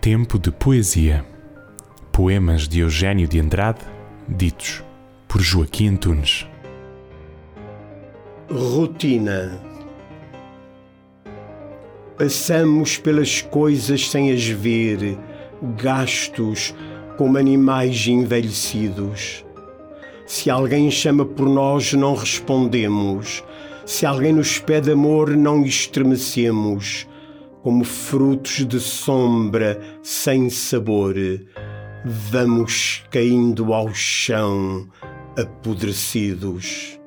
Tempo de poesia. Poemas de Eugênio de Andrade, ditos por Joaquim Antunes. Rotina. Passamos pelas coisas sem as ver, gastos como animais envelhecidos. Se alguém chama por nós, não respondemos. Se alguém nos pede amor, não estremecemos como frutos de sombra sem sabor, vamos caindo ao chão apodrecidos.